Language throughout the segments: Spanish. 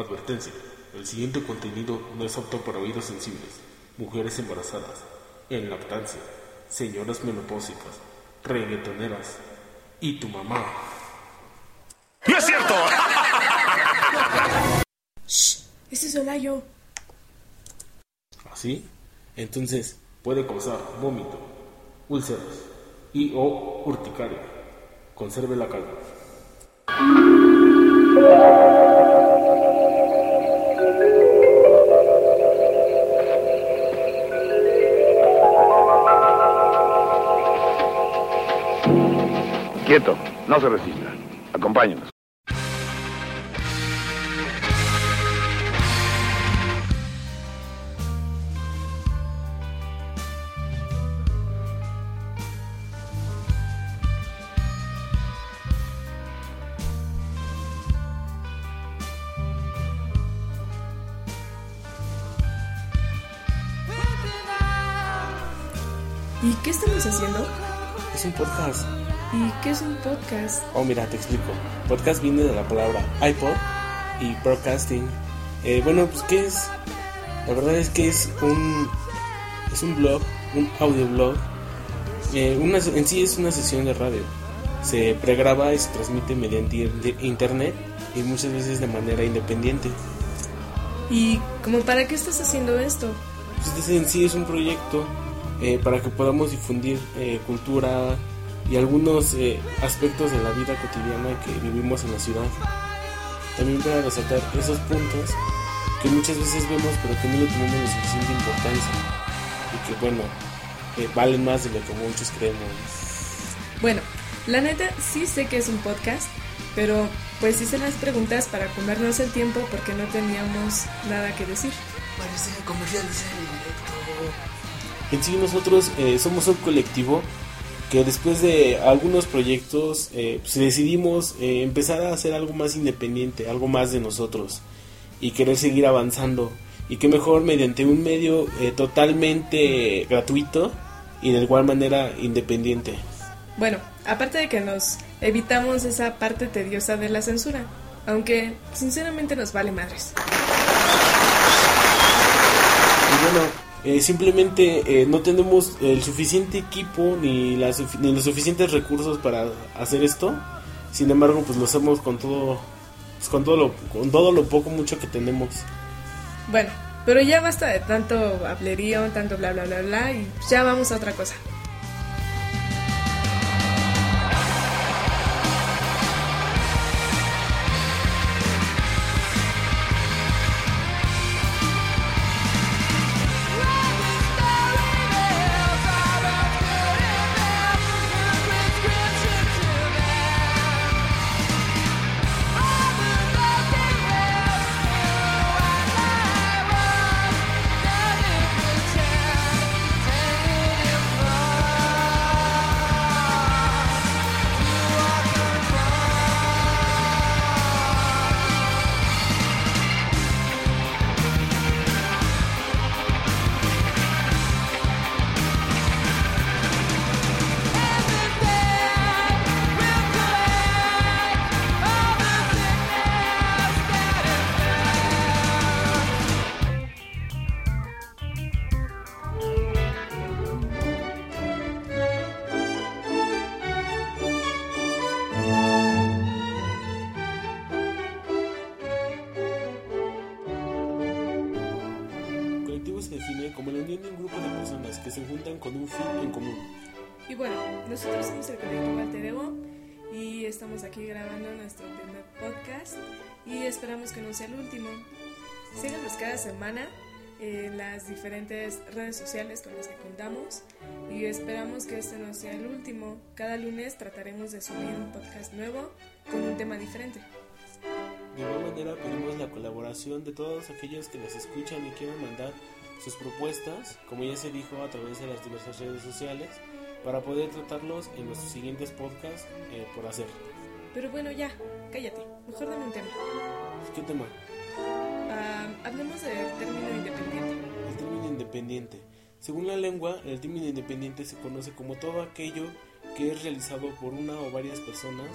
Advertencia. El siguiente contenido no es apto para oídos sensibles, mujeres embarazadas, en lactancia, señoras menopáusicas, reggaetoneras y tu mamá. ¡No es cierto! Shh, ese es Olayo. ¿Así? Entonces puede causar vómito, úlceras y o urticaria. Conserve la calma. Quieto, no se resista. Acompáñenos. ¿Y qué estamos haciendo? Es un podcast. ¿Y qué es un podcast? Oh, mira, te explico. Podcast viene de la palabra iPod y broadcasting. Eh, bueno, pues ¿qué es? La verdad es que es un es un blog, un audioblog. Eh, una, en sí es una sesión de radio. Se pregraba y se transmite mediante internet y muchas veces de manera independiente. ¿Y como para qué estás haciendo esto? Pues este en sí es un proyecto eh, para que podamos difundir eh, cultura y algunos eh, aspectos de la vida cotidiana que vivimos en la ciudad. También para resaltar esos puntos que muchas veces vemos pero que no le tenemos la suficiente importancia y que bueno, eh, valen más de lo que muchos creemos. Bueno, la neta sí sé que es un podcast, pero pues hice las preguntas para comernos el tiempo porque no teníamos nada que decir. Parece comercial de serie directo. En sí nosotros eh, somos un colectivo que después de algunos proyectos eh, pues decidimos eh, empezar a hacer algo más independiente, algo más de nosotros y querer seguir avanzando y que mejor mediante un medio eh, totalmente gratuito y de igual manera independiente. Bueno, aparte de que nos evitamos esa parte tediosa de la censura, aunque sinceramente nos vale madres. Y bueno, eh, simplemente eh, no tenemos el suficiente equipo ni, la ni los suficientes recursos para hacer esto. Sin embargo, pues lo hacemos con todo, pues, con todo lo, con todo lo poco mucho que tenemos. Bueno, pero ya basta de tanto hablerío, tanto bla bla bla bla y ya vamos a otra cosa. Colectivo Alter Ego y estamos aquí grabando nuestro primer podcast y esperamos que no sea el último. Síganos cada semana en las diferentes redes sociales con las que contamos y esperamos que este no sea el último. Cada lunes trataremos de subir un podcast nuevo con un tema diferente. De igual manera pedimos la colaboración de todos aquellos que nos escuchan y quieran mandar sus propuestas, como ya se dijo a través de las diversas redes sociales, para poder tratarlos en nuestros siguientes podcasts eh, por hacer. Pero bueno, ya, cállate, mejor dame un tema. ¿Qué tema? Ah, hablemos del término independiente. El término independiente. Según la lengua, el término independiente se conoce como todo aquello que es realizado por una o varias personas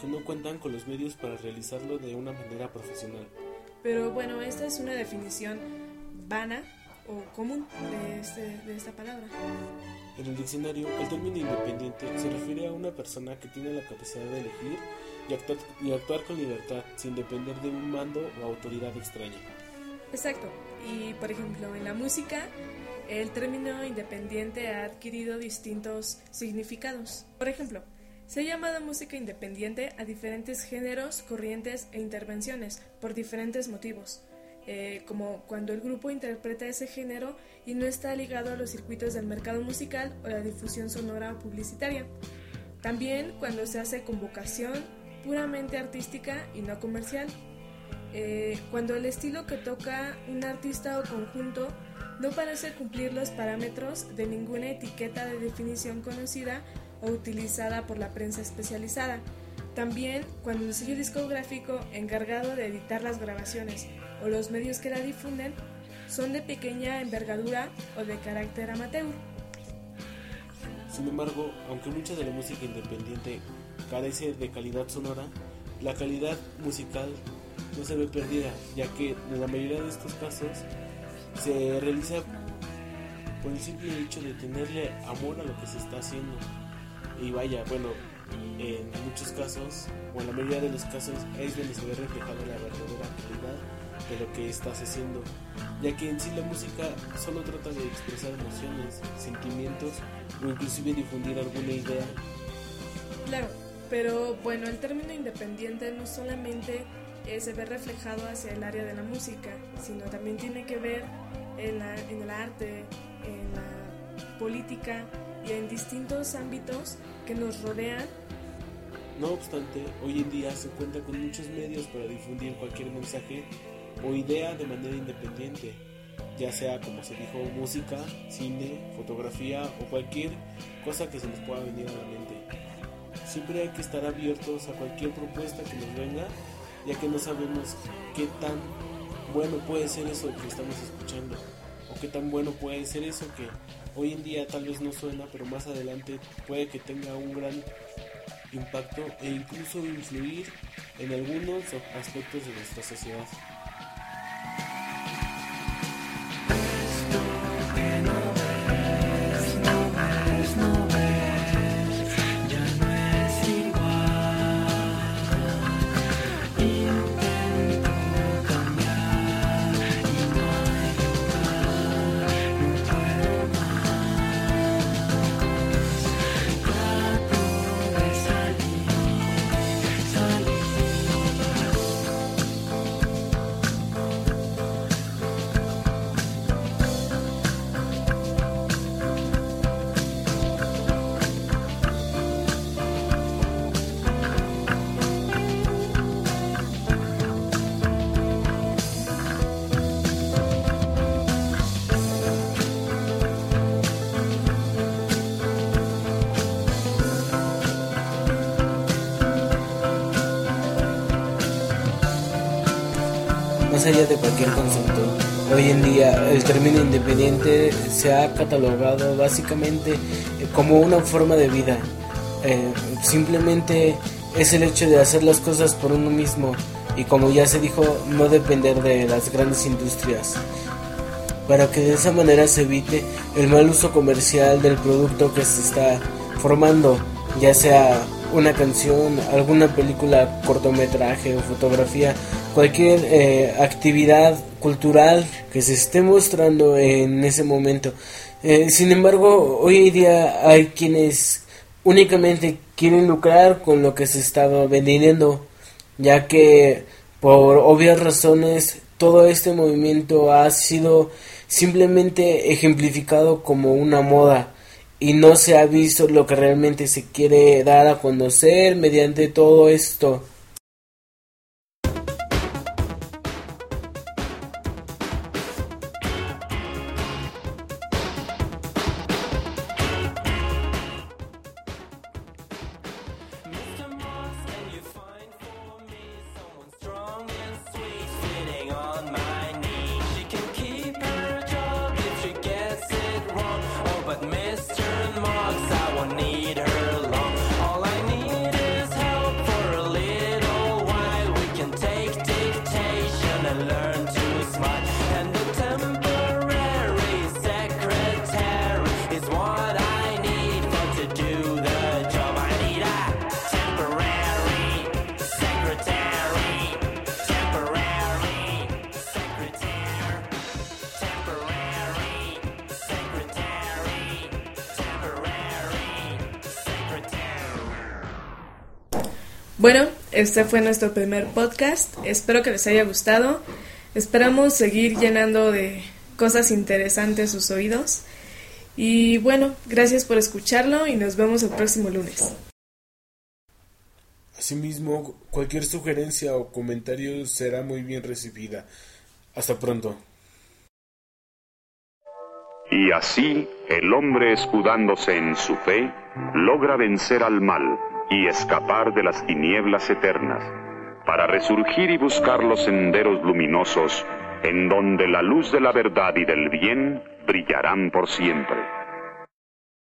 que no cuentan con los medios para realizarlo de una manera profesional. Pero bueno, esta es una definición vana o común de, este, de esta palabra. En el diccionario, el término independiente se refiere a una persona que tiene la capacidad de elegir y actuar, y actuar con libertad sin depender de un mando o autoridad extraña. Exacto. Y por ejemplo, en la música, el término independiente ha adquirido distintos significados. Por ejemplo, se ha llamado música independiente a diferentes géneros, corrientes e intervenciones por diferentes motivos. Eh, como cuando el grupo interpreta ese género y no está ligado a los circuitos del mercado musical o la difusión sonora o publicitaria. También cuando se hace con vocación puramente artística y no comercial. Eh, cuando el estilo que toca un artista o conjunto no parece cumplir los parámetros de ninguna etiqueta de definición conocida o utilizada por la prensa especializada. También cuando el sello discográfico encargado de editar las grabaciones o los medios que la difunden son de pequeña envergadura o de carácter amateur. Sin embargo, aunque mucha de la música independiente carece de calidad sonora, la calidad musical no se ve perdida, ya que en la mayoría de estos casos se realiza por el simple hecho de tenerle amor a lo que se está haciendo. Y vaya, bueno, en muchos casos, o en la mayoría de los casos, es donde se ve reflejada la verdadera calidad de lo que estás haciendo, ya que en sí la música solo trata de expresar emociones, sentimientos o inclusive difundir alguna idea. Claro, pero bueno, el término independiente no solamente eh, se ve reflejado hacia el área de la música, sino también tiene que ver en, en el arte, en la política y en distintos ámbitos que nos rodean no obstante, hoy en día se cuenta con muchos medios para difundir cualquier mensaje o idea de manera independiente, ya sea como se dijo música, cine, fotografía o cualquier cosa que se nos pueda venir a la mente. Siempre hay que estar abiertos a cualquier propuesta que nos venga, ya que no sabemos qué tan bueno puede ser eso que estamos escuchando, o qué tan bueno puede ser eso que hoy en día tal vez no suena, pero más adelante puede que tenga un gran impacto e incluso influir en algunos aspectos de nuestra sociedad. Allá de cualquier concepto. Hoy en día el término independiente se ha catalogado básicamente como una forma de vida. Eh, simplemente es el hecho de hacer las cosas por uno mismo y como ya se dijo, no depender de las grandes industrias. Para que de esa manera se evite el mal uso comercial del producto que se está formando, ya sea una canción, alguna película, cortometraje o fotografía, cualquier eh, actividad cultural que se esté mostrando en ese momento. Eh, sin embargo, hoy día hay quienes únicamente quieren lucrar con lo que se está vendiendo, ya que por obvias razones todo este movimiento ha sido simplemente ejemplificado como una moda y no se ha visto lo que realmente se quiere dar a conocer mediante todo esto. Bueno, este fue nuestro primer podcast. Espero que les haya gustado. Esperamos seguir llenando de cosas interesantes sus oídos. Y bueno, gracias por escucharlo y nos vemos el próximo lunes. Asimismo, cualquier sugerencia o comentario será muy bien recibida. Hasta pronto. Y así el hombre escudándose en su fe logra vencer al mal y escapar de las tinieblas eternas, para resurgir y buscar los senderos luminosos en donde la luz de la verdad y del bien brillarán por siempre.